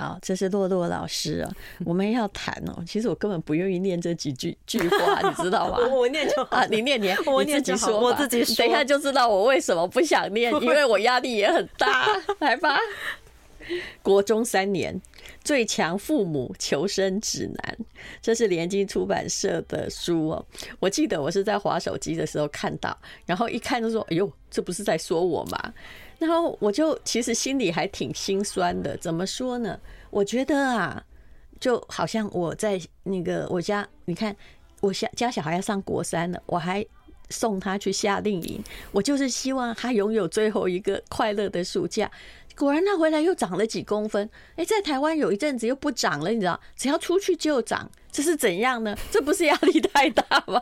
好，这是洛洛老师啊，我们要谈哦。其实我根本不愿意念这几句句话，你知道吗？我念就好，你念念，我念就好，我自己说。等一下就知道我为什么不想念，因为我压力也很大。来吧，国中三年。最强父母求生指南，这是联经出版社的书哦。我记得我是在滑手机的时候看到，然后一看就说：“哎呦，这不是在说我吗？”然后我就其实心里还挺心酸的。怎么说呢？我觉得啊，就好像我在那个我家，你看我家家小孩要上国三了，我还送他去夏令营，我就是希望他拥有最后一个快乐的暑假。果然他回来又长了几公分，哎，在台湾有一阵子又不长了，你知道？只要出去就长，这是怎样呢？这不是压力太大吗？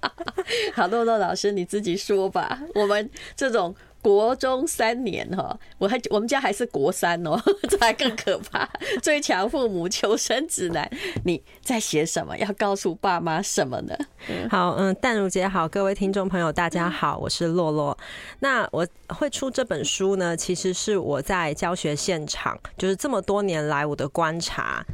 好，洛洛老师你自己说吧。我们这种。国中三年哈，我还我们家还是国三哦，这还更可怕。最强父母求生指南，你在写什么？要告诉爸妈什么呢？好，嗯，淡如姐好，各位听众朋友大家好，我是洛洛。那我会出这本书呢，其实是我在教学现场，就是这么多年来我的观察。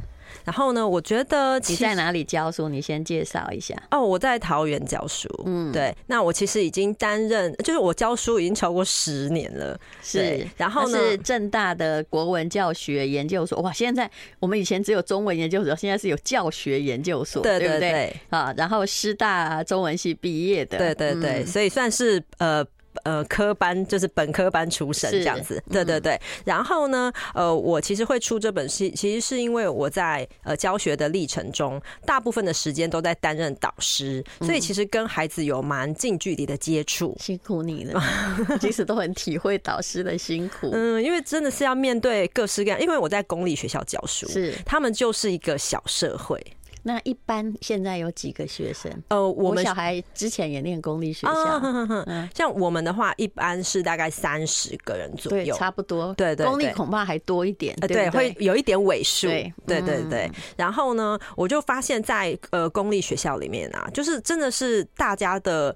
然后呢，我觉得你在哪里教书？你先介绍一下。哦，我在桃园教书。嗯，对。那我其实已经担任，就是我教书已经超过十年了。是。然后呢，是正大的国文教学研究所。哇，现在我们以前只有中文研究所，现在是有教学研究所，对对对。啊，然后师大中文系毕业的。对对对，所以算是呃。呃，科班就是本科班出身这样子，对对对。然后呢，呃，我其实会出这本书，其实是因为我在呃教学的历程中，大部分的时间都在担任导师，所以其实跟孩子有蛮近距离的接触。辛苦你了，其实都很体会导师的辛苦。嗯，因为真的是要面对各式各样，因为我在公立学校教书，是他们就是一个小社会。那一般现在有几个学生？呃，我们小孩之前也念公立学校，像我们的话，一般是大概三十个人左右，差不多。对对，公立恐怕还多一点，对，会有一点尾数。对对对。然后呢，我就发现，在呃公立学校里面啊，就是真的是大家的。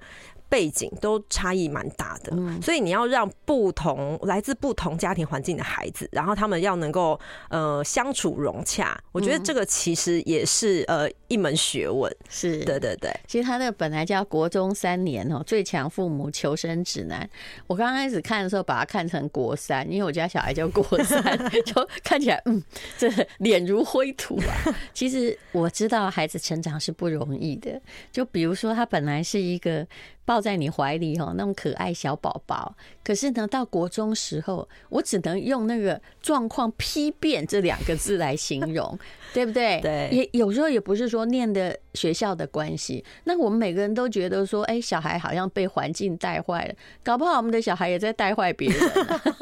背景都差异蛮大的，所以你要让不同来自不同家庭环境的孩子，然后他们要能够呃相处融洽，我觉得这个其实也是呃一门学问。是，对对对。其实他那个本来叫国中三年哦，最强父母求生指南。我刚开始看的时候，把它看成国三，因为我家小孩叫国三，就看起来嗯，这脸如灰土啊。其实我知道孩子成长是不容易的，就比如说他本来是一个。抱在你怀里哦，那种可爱小宝宝。可是呢，到国中时候，我只能用那个状况批变这两个字来形容，对不对？对。也有时候也不是说念的学校的关系。那我们每个人都觉得说，哎，小孩好像被环境带坏了，搞不好我们的小孩也在带坏别人。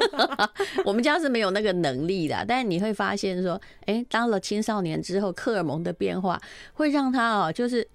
我们家是没有那个能力的，但是你会发现说，哎，当了青少年之后，荷尔蒙的变化会让他哦，就是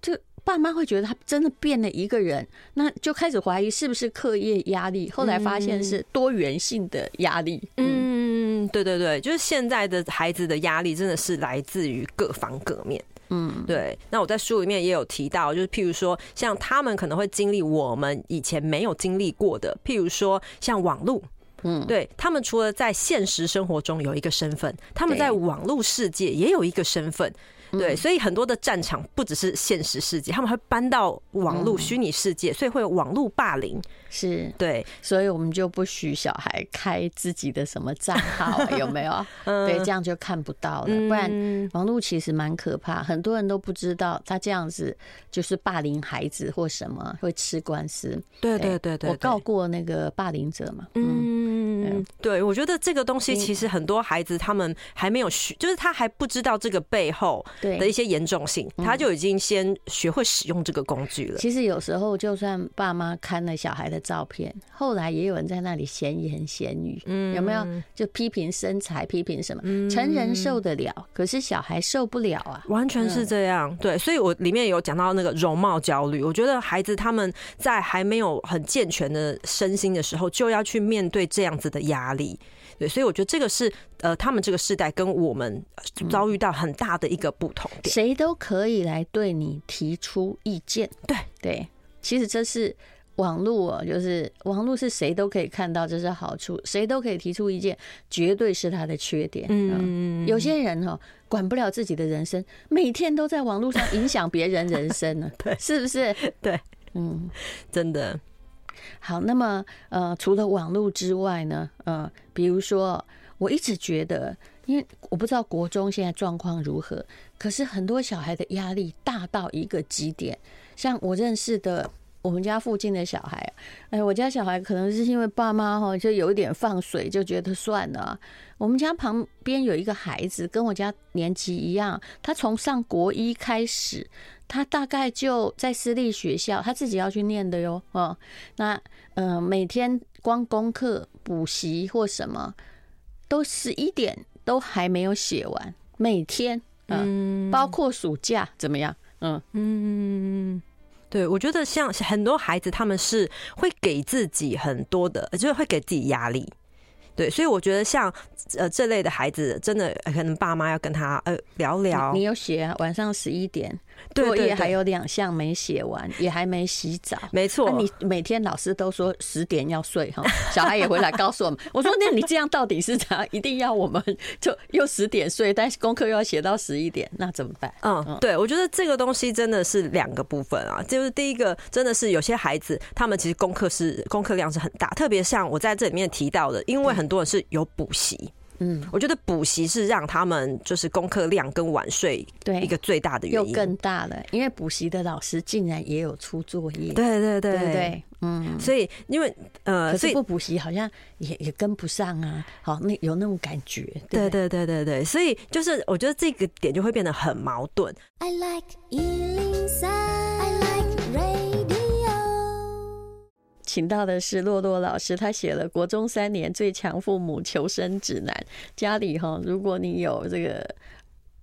就。爸妈会觉得他真的变了一个人，那就开始怀疑是不是课业压力，后来发现是多元性的压力。嗯，对对对，就是现在的孩子的压力真的是来自于各方各面。嗯，对。那我在书里面也有提到，就是譬如说，像他们可能会经历我们以前没有经历过的，譬如说像网络。嗯，对，他们除了在现实生活中有一个身份，他们在网络世界也有一个身份。对，所以很多的战场不只是现实世界，他们会搬到网络虚拟世界，所以会有网络霸凌。是对，所以我们就不许小孩开自己的什么账号，有没有？对，这样就看不到了。不然网络其实蛮可怕，很多人都不知道他这样子就是霸凌孩子或什么会吃官司。对对对对，我告过那个霸凌者嘛。嗯，对，我觉得这个东西其实很多孩子他们还没有学，就是他还不知道这个背后的一些严重性，他就已经先学会使用这个工具了。其实有时候就算爸妈看了小孩的。照片，后来也有人在那里闲言闲语，嗯，有没有？就批评身材，批评什么？成人受得了，可是小孩受不了啊！完全是这样，对。所以我里面有讲到那个容貌焦虑，我觉得孩子他们在还没有很健全的身心的时候，就要去面对这样子的压力，对。所以我觉得这个是呃，他们这个世代跟我们遭遇到很大的一个不同点。谁都可以来对你提出意见，对对。其实这是。网络哦，就是网络是谁都可以看到，这是好处，谁都可以提出意见，绝对是他的缺点。嗯，有些人哦，管不了自己的人生，每天都在网络上影响别人人生呢，对，是不是？对，嗯，真的。好，那么呃，除了网络之外呢，呃，比如说，我一直觉得，因为我不知道国中现在状况如何，可是很多小孩的压力大到一个极点，像我认识的。我们家附近的小孩，哎，我家小孩可能是因为爸妈哈就有一点放水，就觉得算了。我们家旁边有一个孩子，跟我家年纪一样，他从上国一开始，他大概就在私立学校，他自己要去念的哟。哦，那嗯，每天光功课补习或什么，都十一点都还没有写完，每天，嗯，包括暑假怎么样？嗯嗯。对，我觉得像很多孩子，他们是会给自己很多的，就是会给自己压力。对，所以我觉得像呃这类的孩子，真的可能爸妈要跟他呃聊聊。你有写啊？晚上十一点。作业还有两项没写完，也还没洗澡。没错，你每天老师都说十点要睡哈，小孩也回来告诉我们。我说那你这样到底是怎样？一定要我们就又十点睡，但是功课又要写到十一点，那怎么办？嗯，对，我觉得这个东西真的是两个部分啊。就是第一个，真的是有些孩子他们其实功课是功课量是很大，特别像我在这里面提到的，因为很多人是有补习。嗯，我觉得补习是让他们就是功课量跟晚睡对。一个最大的原因，又更大了，因为补习的老师竟然也有出作业，对对对。对，对，嗯，所以因为呃，可是不补习好像也也跟不上啊，好，那有那种感觉，对对？对对对，所以就是我觉得这个点就会变得很矛盾。I like 请到的是洛洛老师，他写了《国中三年最强父母求生指南》。家里哈，如果你有这个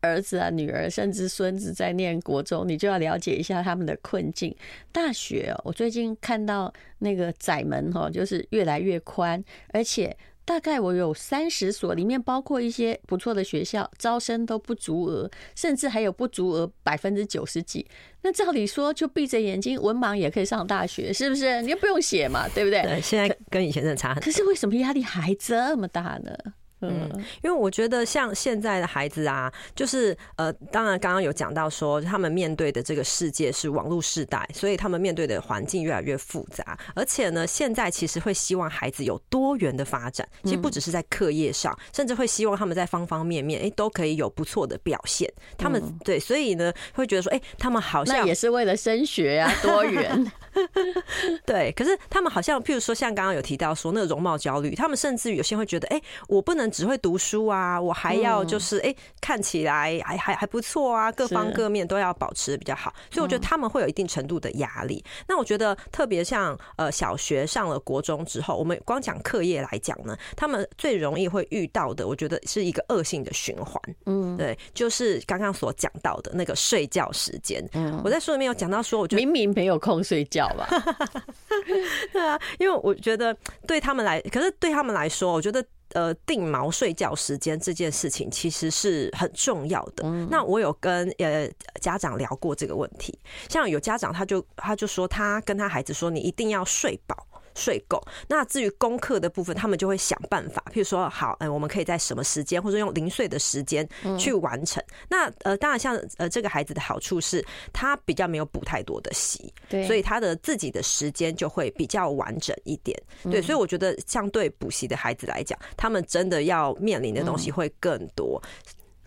儿子啊、女儿，甚至孙子在念国中，你就要了解一下他们的困境。大学，我最近看到那个窄门哈，就是越来越宽，而且。大概我有三十所，里面包括一些不错的学校，招生都不足额，甚至还有不足额百分之九十几。那照理说，就闭着眼睛，文盲也可以上大学，是不是？你又不用写嘛，对不对？对，现在跟以前真的差很多。可是为什么压力还这么大呢？嗯，因为我觉得像现在的孩子啊，就是呃，当然刚刚有讲到说，他们面对的这个世界是网络时代，所以他们面对的环境越来越复杂。而且呢，现在其实会希望孩子有多元的发展，其实不只是在课业上，甚至会希望他们在方方面面，哎，都可以有不错的表现。他们对，所以呢，会觉得说，哎，他们好像也是为了升学啊，多元。对，可是他们好像，譬如说，像刚刚有提到说那个容貌焦虑，他们甚至于有些会觉得，哎，我不能。只会读书啊，我还要就是哎、欸，看起来还还还不错啊，各方各面都要保持的比较好，所以我觉得他们会有一定程度的压力。那我觉得特别像呃小学上了国中之后，我们光讲课业来讲呢，他们最容易会遇到的，我觉得是一个恶性的循环。嗯，对，就是刚刚所讲到的那个睡觉时间。嗯，我在书里面有讲到说，我觉得明明没有空睡觉吧？对啊，因为我觉得对他们来，可是对他们来说，我觉得。呃，定锚睡觉时间这件事情其实是很重要的。那我有跟呃家长聊过这个问题，像有家长他就他就说，他跟他孩子说，你一定要睡饱。睡够。那至于功课的部分，他们就会想办法，譬如说，好，嗯，我们可以在什么时间，或者用零碎的时间去完成。那呃，当然，像呃这个孩子的好处是，他比较没有补太多的习，对，所以他的自己的时间就会比较完整一点。对，所以我觉得，相对补习的孩子来讲，他们真的要面临的东西会更多。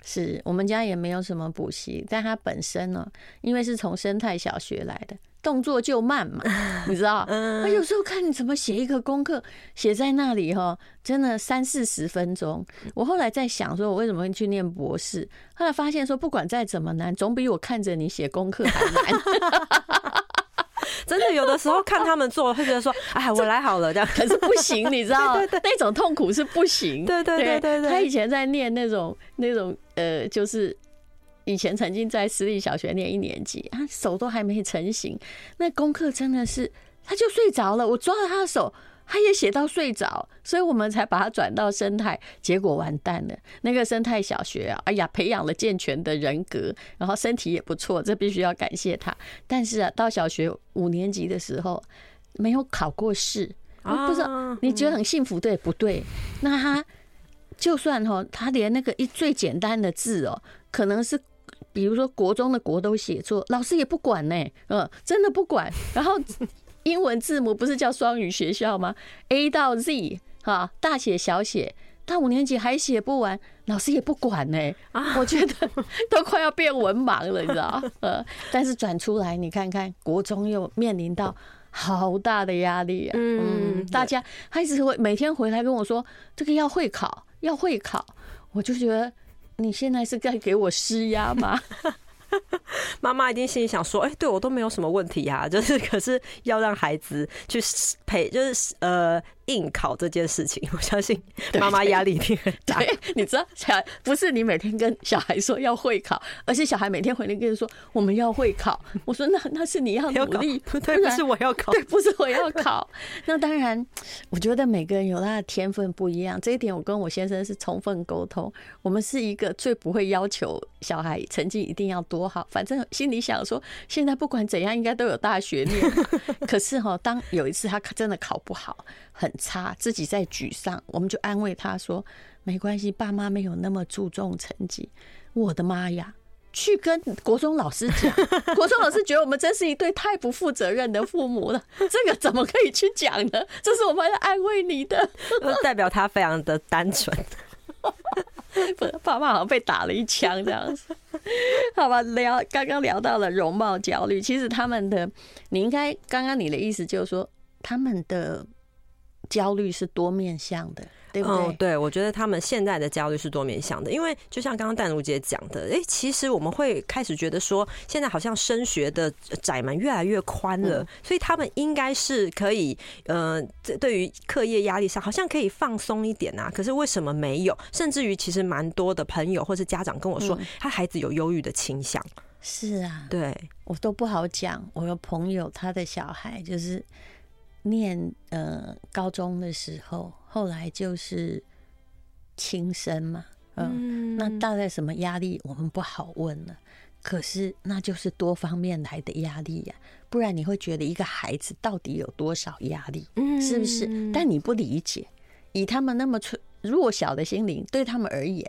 是我们家也没有什么补习，但他本身呢，因为是从生态小学来的。动作就慢嘛，你知道？嗯，有时候看你怎么写一个功课，写在那里哈，真的三四十分钟。我后来在想，说我为什么会去念博士？后来发现说，不管再怎么难，总比我看着你写功课还难。真的，有的时候看他们做，会觉得说：“哎，我来好了。”这样可是不行，你知道？对对对，那种痛苦是不行。对对对对对。他以前在念那种那种呃，就是。以前曾经在私立小学念一年级，他手都还没成型，那功课真的是，他就睡着了。我抓了他的手，他也写到睡着，所以我们才把他转到生态。结果完蛋了，那个生态小学啊，哎呀，培养了健全的人格，然后身体也不错，这必须要感谢他。但是啊，到小学五年级的时候，没有考过试，啊、不知道你觉得很幸福，对不对？那他就算哈，他连那个一最简单的字哦，可能是比如说国中的国都写错，老师也不管呢，嗯，真的不管。然后英文字母不是叫双语学校吗？A 到 Z 哈，大写小写。到五年级还写不完，老师也不管呢、欸。我觉得 都快要变文盲了，你知道？呃，但是转出来，你看看国中又面临到好大的压力啊。嗯，大家还是会每天回来跟我说，这个要会考，要会考。我就觉得你现在是在给我施压吗？妈妈一定心里想说：“哎，对我都没有什么问题呀，就是可是要让孩子去陪，就是呃。”应考这件事情，我相信妈妈压力一定很大。对，你知道，小孩不是你每天跟小孩说要会考，而是小孩每天回来跟你说我们要会考。我说那那是你要努力，对，不是我要考，对，不是我要考。那当然，我觉得每个人有他的天分不一样，这一点我跟我先生是充分沟通。我们是一个最不会要求小孩成绩一定要多好，反正心里想说，现在不管怎样应该都有大学念。可是哈，当有一次他真的考不好。很差，自己在沮丧，我们就安慰他说：“没关系，爸妈没有那么注重成绩。”我的妈呀，去跟国中老师讲，国中老师觉得我们真是一对太不负责任的父母了。这个怎么可以去讲呢？这是我们要安慰你的，代表他非常的单纯。不，爸妈好像被打了一枪这样子。好吧，聊刚刚聊到了容貌焦虑，其实他们的，你应该刚刚你的意思就是说他们的。焦虑是多面向的，对不对？哦，对，我觉得他们现在的焦虑是多面向的，因为就像刚刚淡如姐讲的，哎，其实我们会开始觉得说，现在好像升学的窄门越来越宽了，所以他们应该是可以，呃，对于课业压力上好像可以放松一点啊。可是为什么没有？甚至于其实蛮多的朋友或是家长跟我说，他孩子有忧郁的倾向。是啊，对，我都不好讲。我有朋友，他的小孩就是。念呃高中的时候，后来就是轻生嘛，嗯，那大概什么压力我们不好问了。可是那就是多方面来的压力呀，不然你会觉得一个孩子到底有多少压力，是不是？但你不理解，以他们那么脆弱小的心灵，对他们而言。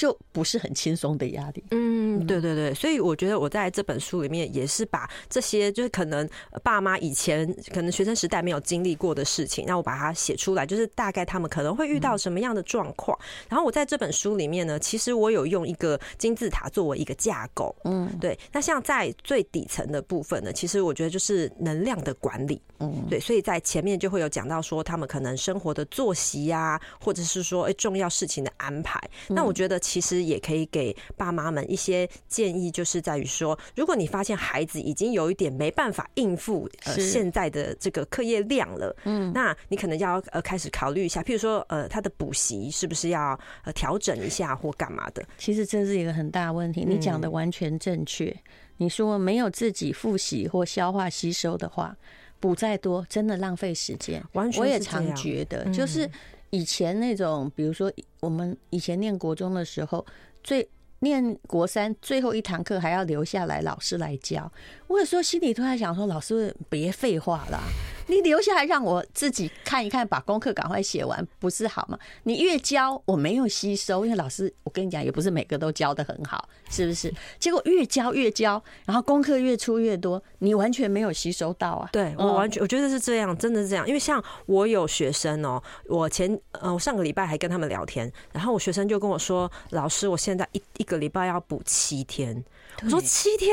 就不是很轻松的压力。嗯，对对对，所以我觉得我在这本书里面也是把这些就是可能爸妈以前可能学生时代没有经历过的事情，那我把它写出来，就是大概他们可能会遇到什么样的状况。然后我在这本书里面呢，其实我有用一个金字塔作为一个架构。嗯，对。那像在最底层的部分呢，其实我觉得就是能量的管理。嗯，对。所以在前面就会有讲到说他们可能生活的作息呀，或者是说诶重要事情的安排。那我觉得。其实也可以给爸妈们一些建议，就是在于说，如果你发现孩子已经有一点没办法应付呃现在的这个课业量了，嗯，那你可能要呃开始考虑一下，譬如说呃他的补习是不是要呃调整一下或干嘛的？其实这是一个很大问题，你讲的完全正确。你说没有自己复习或消化吸收的话，补再多真的浪费时间。完全，我也常觉得就是。以前那种，比如说我们以前念国中的时候，最念国三最后一堂课还要留下来，老师来教。我有时候心里都在想说，老师别废话啦。你留下来让我自己看一看，把功课赶快写完，不是好吗？你越教我没有吸收，因为老师我跟你讲，也不是每个都教的很好，是不是？结果越教越教，然后功课越出越多，你完全没有吸收到啊！对，我完全我觉得是这样，真的是这样。因为像我有学生哦，我前呃我上个礼拜还跟他们聊天，然后我学生就跟我说，老师，我现在一一个礼拜要补七天。我说七天，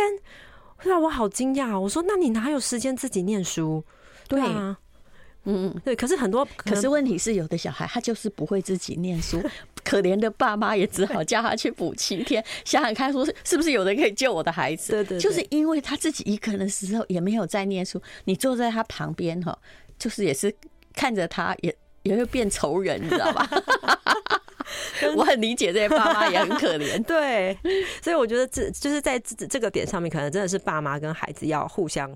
让我好惊讶。我说那你哪有时间自己念书？对啊，嗯嗯，对。可是很多，可是问题是，有的小孩他就是不会自己念书，可怜的爸妈也只好叫他去补七天。想想看，说是是不是有人可以救我的孩子？对对，就是因为他自己一个人的时候也没有在念书，你坐在他旁边哈，就是也是看着他也也会变仇人，你知道吧？我很理解这些爸妈也很可怜，对，所以我觉得这就是在这这个点上面，可能真的是爸妈跟孩子要互相。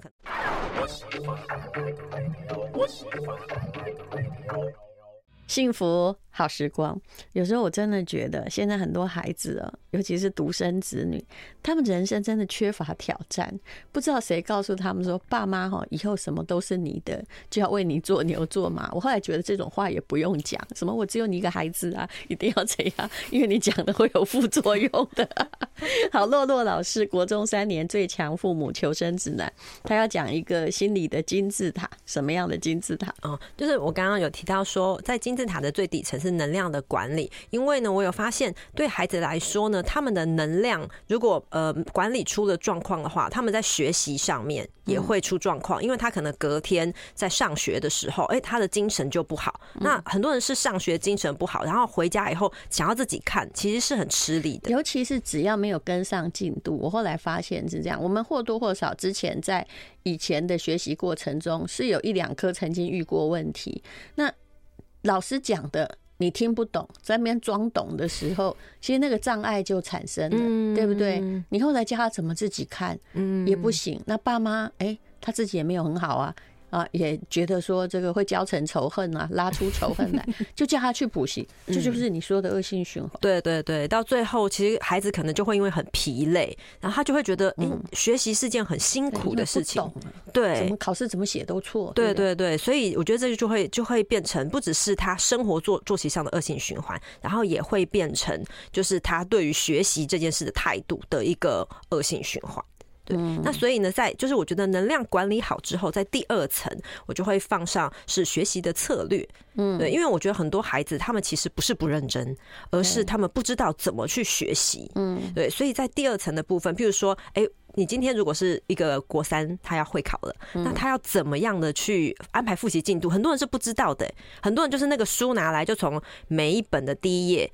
幸福好时光，有时候我真的觉得，现在很多孩子啊，尤其是独生子女，他们人生真的缺乏挑战。不知道谁告诉他们说，爸妈哈，以后什么都是你的，就要为你做牛做马。我后来觉得这种话也不用讲，什么我只有你一个孩子啊，一定要这样，因为你讲的会有副作用的。好，洛洛老师，国中三年最强父母求生指南，他要讲一个心理的金字塔，什么样的金字塔？哦，就是我刚刚有提到说，在金字塔的最底层。是能量的管理，因为呢，我有发现对孩子来说呢，他们的能量如果呃管理出了状况的话，他们在学习上面也会出状况，因为他可能隔天在上学的时候，哎，他的精神就不好。那很多人是上学精神不好，然后回家以后想要自己看，其实是很吃力的。尤其是只要没有跟上进度，我后来发现是这样，我们或多或少之前在以前的学习过程中，是有一两科曾经遇过问题。那老师讲的。你听不懂，在那边装懂的时候，其实那个障碍就产生了，对不对？你后来教他怎么自己看，也不行。那爸妈，哎，他自己也没有很好啊。啊，也觉得说这个会交成仇恨啊，拉出仇恨来，就叫他去补习，这就，是你说的恶性循环。对对对，到最后其实孩子可能就会因为很疲累，然后他就会觉得，嗯，学习是件很辛苦的事情。对，怎么考试怎么写都错。对对对，所以我觉得这就会就会变成不只是他生活作作息上的恶性循环，然后也会变成就是他对于学习这件事的态度的一个恶性循环。对，那所以呢，在就是我觉得能量管理好之后，在第二层我就会放上是学习的策略。嗯，对，因为我觉得很多孩子他们其实不是不认真，而是他们不知道怎么去学习。嗯，对，所以在第二层的部分，譬如说，哎，你今天如果是一个国三，他要会考了，那他要怎么样的去安排复习进度？很多人是不知道的，很多人就是那个书拿来就从每一本的第一页。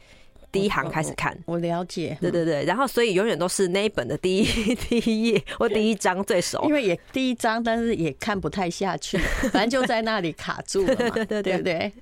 第一行开始看，我了解。对对对，然后所以永远都是那一本的第一 第一页或第一章最熟，因为也第一章，但是也看不太下去，反正就在那里卡住了嘛，对对对对对，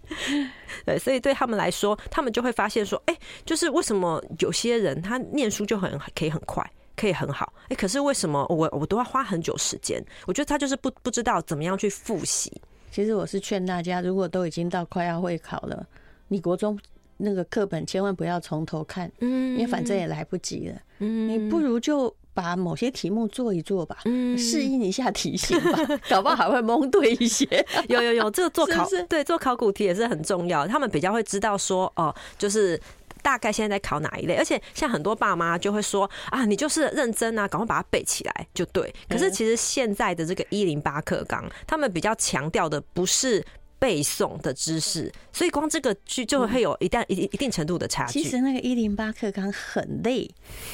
对，所以对他们来说，他们就会发现说，哎，就是为什么有些人他念书就很可以很快，可以很好，哎，可是为什么我我都要花很久时间？我觉得他就是不不知道怎么样去复习。其实我是劝大家，如果都已经到快要会考了，你国中。那个课本千万不要从头看，嗯，因为反正也来不及了，嗯，你不如就把某些题目做一做吧，嗯，适应一下题型吧，搞不好还会蒙对一些。有有有，这个做考 对做考古题也是很重要，他们比较会知道说哦，就是大概现在在考哪一类，而且像很多爸妈就会说啊，你就是认真啊，赶快把它背起来就对。可是其实现在的这个一零八课纲，他们比较强调的不是。背诵的知识，所以光这个就就会有一旦一一定程度的差距。其实那个一零八课纲很累，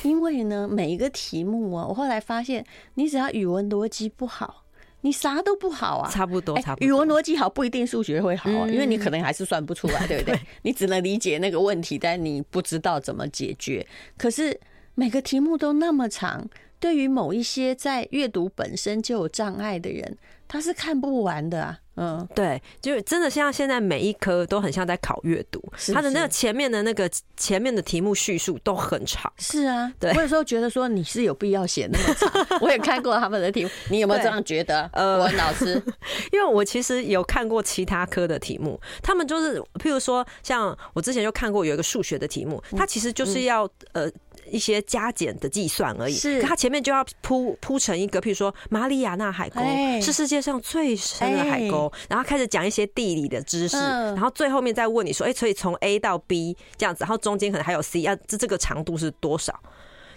因为呢，每一个题目啊，我后来发现，你只要语文逻辑不好，你啥都不好啊。差不多，差不多。语文逻辑好不一定数学会好啊，因为你可能还是算不出来，对不 对？你只能理解那个问题，但你不知道怎么解决。可是每个题目都那么长，对于某一些在阅读本身就有障碍的人，他是看不完的啊。嗯，对，就是真的像现在每一科都很像在考阅读，它的那个前面的那个前面的题目叙述都很长。是啊，对。我有时候觉得说你是有必要写那么长，我也看过他们的题目，你有没有这样觉得？呃，国文老师，因为我其实有看过其他科的题目，他们就是譬如说，像我之前就看过有一个数学的题目，它其实就是要呃。一些加减的计算而已，是。它前面就要铺铺成一个，譬如说马里亚纳海沟是世界上最深的海沟，然后开始讲一些地理的知识，然后最后面再问你说，哎，所以从 A 到 B 这样子，然后中间可能还有 C，要这这个长度是多少？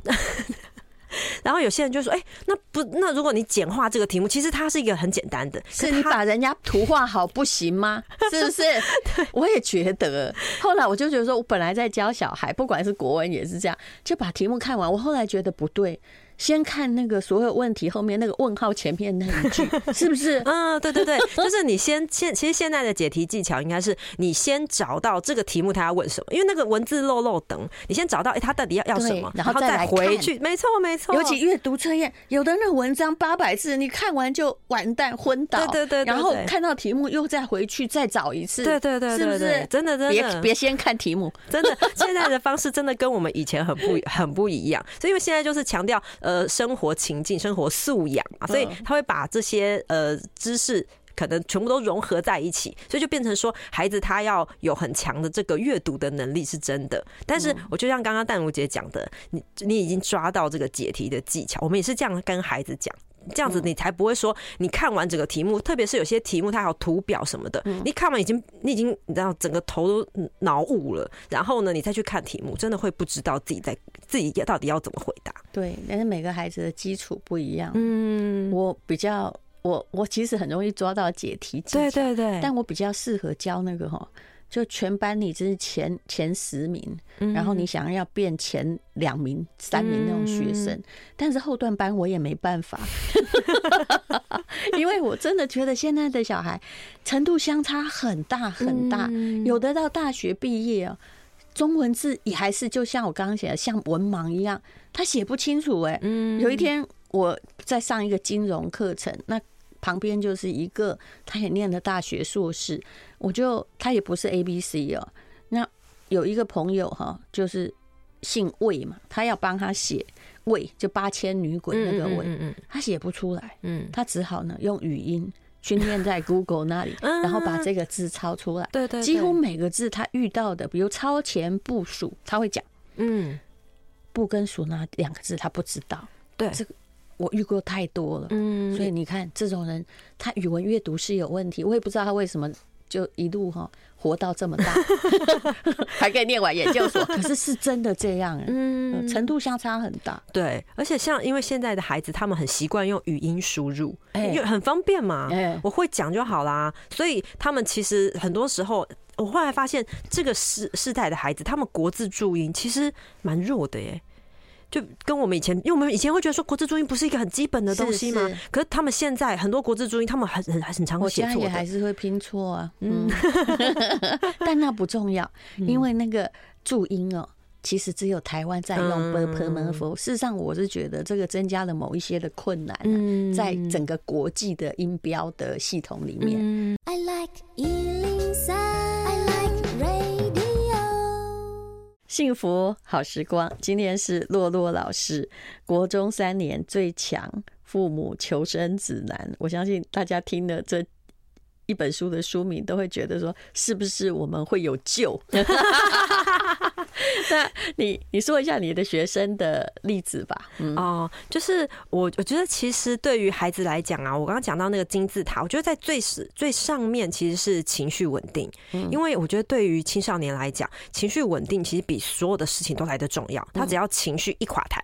然后有些人就说：“哎、欸，那不那如果你简化这个题目，其实它是一个很简单的，是你把人家图画好不行吗？是不是？对我也觉得。后来我就觉得说，我本来在教小孩，不管是国文也是这样，就把题目看完。我后来觉得不对。”先看那个所有问题后面那个问号前面那一句，是不是？嗯，对对对，就是你先现其实现在的解题技巧应该是你先找到这个题目他要问什么，因为那个文字漏漏等，你先找到哎他到底要要什么，然后再回去。没错没错，尤其阅读测验，有的那文章八百字，你看完就完蛋昏倒。对对对，然后看到题目又再回去再找一次。对对对，是不是？真的真的，别别先看题目，真的现在的方式真的跟我们以前很不很不一样，所以因为现在就是强调。呃，生活情境、生活素养嘛，所以他会把这些呃知识可能全部都融合在一起，所以就变成说，孩子他要有很强的这个阅读的能力是真的。但是我就像刚刚淡如姐讲的，你你已经抓到这个解题的技巧，我们也是这样跟孩子讲。这样子你才不会说，你看完整个题目，特别是有些题目它还有图表什么的，你看完已经你已经你知道整个头都脑雾了，然后呢，你再去看题目，真的会不知道自己在自己到底要怎么回答。对，但是每个孩子的基础不一样。嗯，我比较我我其实很容易抓到解题技巧，对对对，但我比较适合教那个哈。就全班你只是前前十名，然后你想要变前两名、三名那种学生，但是后段班我也没办法，因为我真的觉得现在的小孩程度相差很大很大，有的到大学毕业哦，中文字也还是就像我刚刚写的，像文盲一样，他写不清楚哎。有一天我在上一个金融课程，那。旁边就是一个，他也念了大学硕士，我就他也不是 A B C 哦。那有一个朋友哈，就是姓魏嘛，他要帮他写魏，就八千女鬼那个魏，嗯他写不出来，嗯，他只好呢用语音训练在 Google 那里，然后把这个字抄出来。对对，几乎每个字他遇到的，比如超前部署，他会讲，嗯，不跟署那两个字他不知道，对。这个。我遇过太多了，嗯，所以你看这种人，他语文阅读是有问题。我也不知道他为什么就一路哈活到这么大，还可以念完研究所。可是是真的这样，嗯，程度相差很大。对，而且像因为现在的孩子，他们很习惯用语音输入，因为很方便嘛，我会讲就好啦。所以他们其实很多时候，我后来发现这个世世代的孩子，他们国字注音其实蛮弱的耶。就跟我们以前，因为我们以前会觉得说国字注音不是一个很基本的东西吗？可是他们现在很多国字注音，他们很很很常会写错。我现在也还是会拼错啊，嗯，但那不重要，因为那个注音哦，其实只有台湾在用 b p m f。事实上，我是觉得这个增加了某一些的困难，在整个国际的音标的系统里面。I like 幸福好时光，今天是洛洛老师国中三年最强父母求生指南。我相信大家听了这一本书的书名，都会觉得说，是不是我们会有救？那你你说一下你的学生的例子吧。嗯、哦，就是我我觉得其实对于孩子来讲啊，我刚刚讲到那个金字塔，我觉得在最最上面其实是情绪稳定，因为我觉得对于青少年来讲，情绪稳定其实比所有的事情都来得重要。他只要情绪一垮台，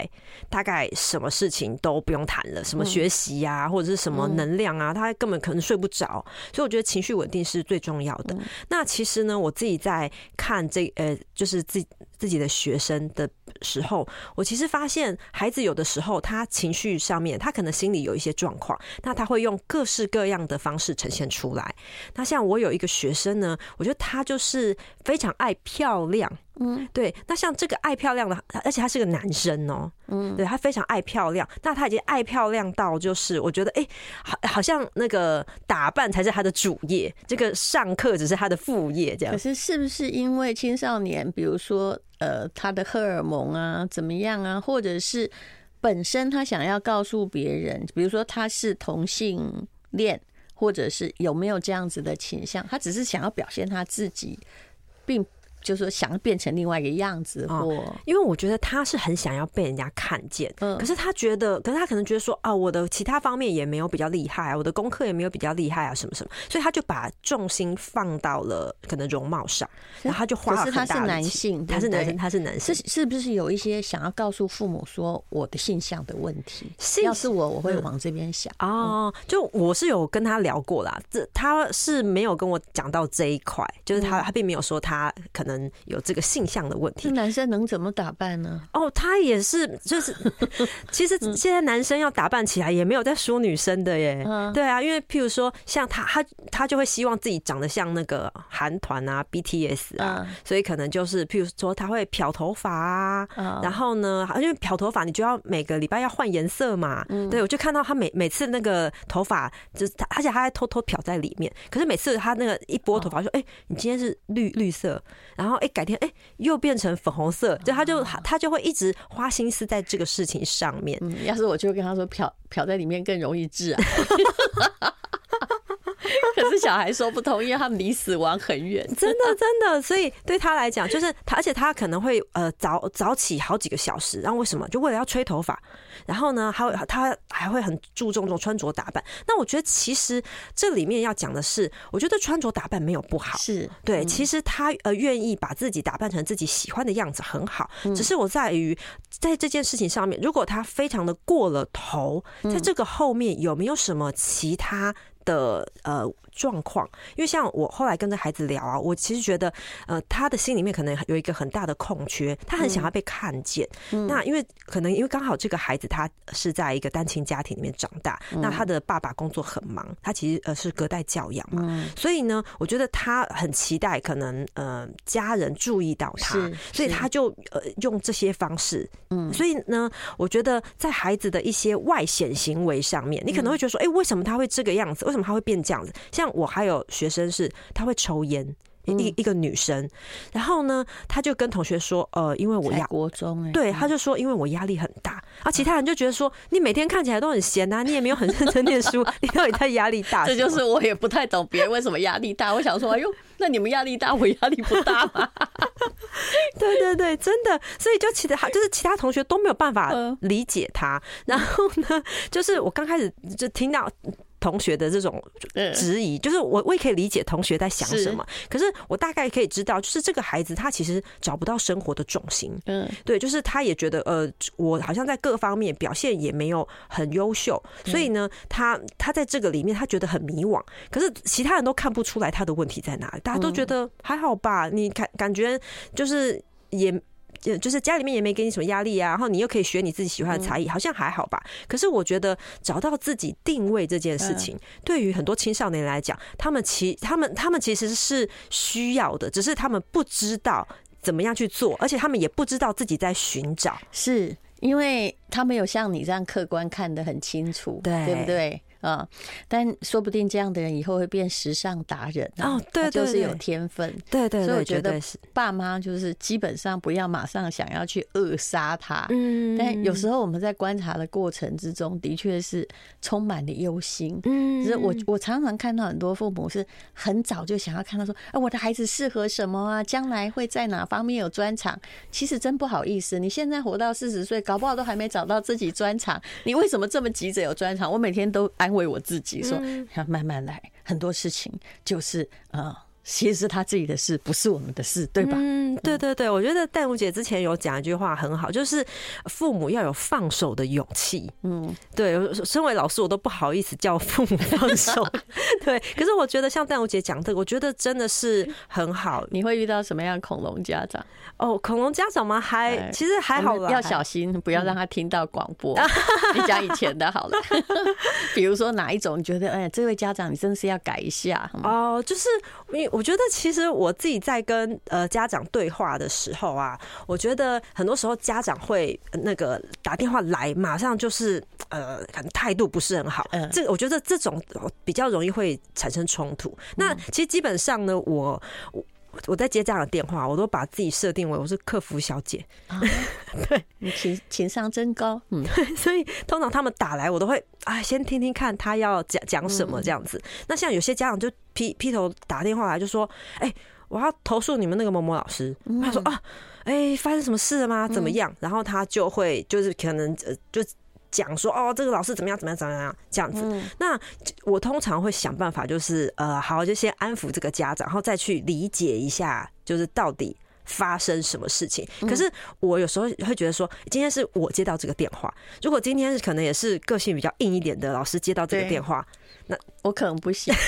大概什么事情都不用谈了，什么学习啊，或者是什么能量啊，他根本可能睡不着。所以我觉得情绪稳定是最重要的。那其实呢，我自己在看这呃，就是自己。自己的学生的时候，我其实发现孩子有的时候他情绪上面，他可能心里有一些状况，那他会用各式各样的方式呈现出来。那像我有一个学生呢，我觉得他就是非常爱漂亮。嗯，对。那像这个爱漂亮的，而且他是个男生哦。嗯，对，他非常爱漂亮。那他已经爱漂亮到，就是我觉得，哎，好，好像那个打扮才是他的主业，这个上课只是他的副业，这样。可是，是不是因为青少年，比如说，呃，他的荷尔蒙啊，怎么样啊，或者是本身他想要告诉别人，比如说他是同性恋，或者是有没有这样子的倾向，他只是想要表现他自己，并。就是说想变成另外一个样子，或因为我觉得他是很想要被人家看见，嗯，可是他觉得，可是他可能觉得说啊，我的其他方面也没有比较厉害啊，我的功课也没有比较厉害啊，什么什么，所以他就把重心放到了可能容貌上，然后他就花了很大力气。可是他是男性，他是男生，他是男生，是是不是有一些想要告诉父母说我的性向的问题？要是我，我会往这边想哦。就我是有跟他聊过啦，这他是没有跟我讲到这一块，就是他他并没有说他可能。能有这个性向的问题，男生能怎么打扮呢？哦，他也是，就是 其实现在男生要打扮起来也没有在输女生的耶。对啊，因为譬如说像他，他他就会希望自己长得像那个韩团啊，BTS 啊，所以可能就是譬如说他会漂头发啊，然后呢，因为漂头发你就要每个礼拜要换颜色嘛。对，我就看到他每每次那个头发就是他，而且他还偷偷漂在里面。可是每次他那个一拨头发说：“哎，你今天是绿绿色。”然后哎，改天哎又变成粉红色，就他就他就会一直花心思在这个事情上面。嗯，要是我就会跟他说，漂漂在里面更容易治啊。可是小孩说不通，因为他们离死亡很远，真的真的。所以对他来讲，就是他，而且他可能会呃早早起好几个小时，然后为什么？就为了要吹头发。然后呢，还有他还会很注重这种穿着打扮。那我觉得其实这里面要讲的是，我觉得穿着打扮没有不好，是对。其实他呃愿意把自己打扮成自己喜欢的样子很好，只是我在于在这件事情上面，如果他非常的过了头，在这个后面有没有什么其他的呃状况，因为像我后来跟着孩子聊啊，我其实觉得呃他的心里面可能有一个很大的空缺，他很想要被看见。嗯、那因为可能因为刚好这个孩子他是在一个单亲家庭里面长大，嗯、那他的爸爸工作很忙，他其实呃是隔代教养嘛，嗯、所以呢，我觉得他很期待可能呃家人注意到他，所以他就呃用这些方式。嗯，所以呢，我觉得在孩子的一些外显行为上面，你可能会觉得说，哎、欸，为什么他会这个样子？为什么他会变这样子？像我还有学生是，他会抽烟，一一个女生，然后呢，他就跟同学说，呃，因为我压国中、欸，对，他就说，因为我压力很大，啊，其他人就觉得说，你每天看起来都很闲啊，你也没有很认真念书，你到底在压力大？这就是我也不太懂别人为什么压力大。我想说，哎呦，那你们压力大，我压力不大吗？对对对，真的，所以就其他就是其他同学都没有办法理解他。然后呢，就是我刚开始就听到。同学的这种质疑，就是我我也可以理解同学在想什么，可是我大概可以知道，就是这个孩子他其实找不到生活的重心，嗯，对，就是他也觉得呃，我好像在各方面表现也没有很优秀，所以呢，他他在这个里面他觉得很迷惘，可是其他人都看不出来他的问题在哪里，大家都觉得还好吧，你感感觉就是也。就是家里面也没给你什么压力啊，然后你又可以学你自己喜欢的才艺，好像还好吧。可是我觉得找到自己定位这件事情，对于很多青少年来讲，他们其他们他们其实是需要的，只是他们不知道怎么样去做，而且他们也不知道自己在寻找，是因为他没有像你这样客观看得很清楚，对，对不对？啊，但说不定这样的人以后会变时尚达人哦，对，就是有天分，对对，所以我觉得爸妈就是基本上不要马上想要去扼杀他，嗯，但有时候我们在观察的过程之中，的确是充满了忧心，嗯，是我我常常看到很多父母是很早就想要看到说，哎，我的孩子适合什么啊，将来会在哪方面有专长？其实真不好意思，你现在活到四十岁，搞不好都还没找到自己专长，你为什么这么急着有专长？我每天都安慰我自己说，要慢慢来，很多事情就是呃。其实是他自己的事，不是我们的事，对吧？嗯，对对对，我觉得戴茹姐之前有讲一句话很好，就是父母要有放手的勇气。嗯，对，身为老师，我都不好意思叫父母放手。对，可是我觉得像戴茹姐讲的，我觉得真的是很好。你会遇到什么样恐龙家长？哦，恐龙家长吗？还其实还好啦，要小心，不要让他听到广播。你讲以前的好了，比如说哪一种？你觉得哎，这位家长你真的是要改一下哦，就是因为。我觉得其实我自己在跟呃家长对话的时候啊，我觉得很多时候家长会那个打电话来，马上就是呃，可能态度不是很好。嗯，这我觉得这种比较容易会产生冲突。那其实基本上呢，我我我在接家长的电话，我都把自己设定为我是客服小姐。对，你情情商真高。嗯，所以通常他们打来，我都会啊先听听看他要讲讲什么这样子。那像有些家长就。劈劈头打电话来就说：“哎、欸，我要投诉你们那个某某老师。嗯”他说：“啊，哎、欸，发生什么事了吗？怎么样？”嗯、然后他就会就是可能呃就讲说：“哦，这个老师怎么样？怎么样？怎么样？这样子。嗯”那我通常会想办法，就是呃，好，就先安抚这个家长，然后再去理解一下，就是到底发生什么事情。可是我有时候会觉得说，今天是我接到这个电话，如果今天可能也是个性比较硬一点的老师接到这个电话。那我可能不行，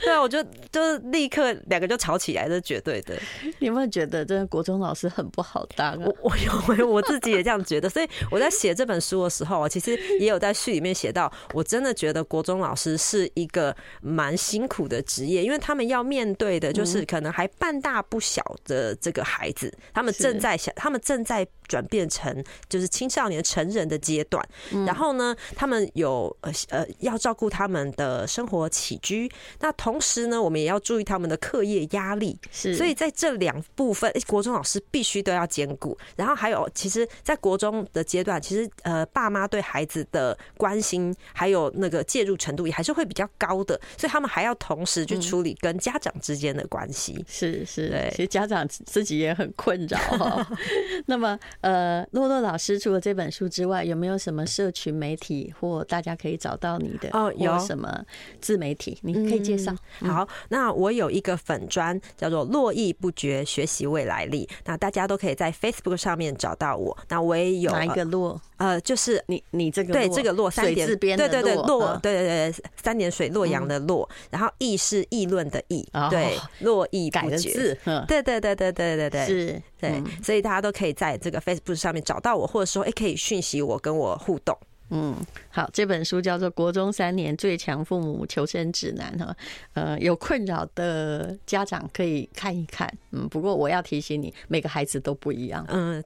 对啊，我就就立刻两个就吵起来，这绝对的。你有没有觉得这个国中老师很不好当啊？我我有，我自己也这样觉得。所以我在写这本书的时候，我其实也有在序里面写到，我真的觉得国中老师是一个蛮辛苦的职业，因为他们要面对的就是可能还半大不小的这个孩子，他们正在想，他们正在转变成就是青少年成人的阶段，然后呢，他们有。呃呃，要照顾他们的生活起居，那同时呢，我们也要注意他们的课业压力。是，所以在这两部分，国中老师必须都要兼顾。然后还有，其实，在国中的阶段，其实呃，爸妈对孩子的关心还有那个介入程度也还是会比较高的，所以他们还要同时去处理跟家长之间的关系。是是，对，其实家长自己也很困扰哈。那么呃，洛洛老师除了这本书之外，有没有什么社群媒体或大家可以找到你的？哦，有什么自媒体你可以介绍？好，那我有一个粉砖叫做“络绎不绝学习未来力”，那大家都可以在 Facebook 上面找到我。那我也有哪一个洛？呃，就是你你这个对这个洛三点对对对洛对对对三点水洛阳的洛，然后议是议论的议，对络绎不绝。对对对对对对对是，对，所以大家都可以在这个 Facebook 上面找到我，或者说哎可以讯息我跟我互动。嗯，好，这本书叫做《国中三年最强父母求生指南》哈，呃，有困扰的家长可以看一看。嗯，不过我要提醒你，每个孩子都不一样。嗯。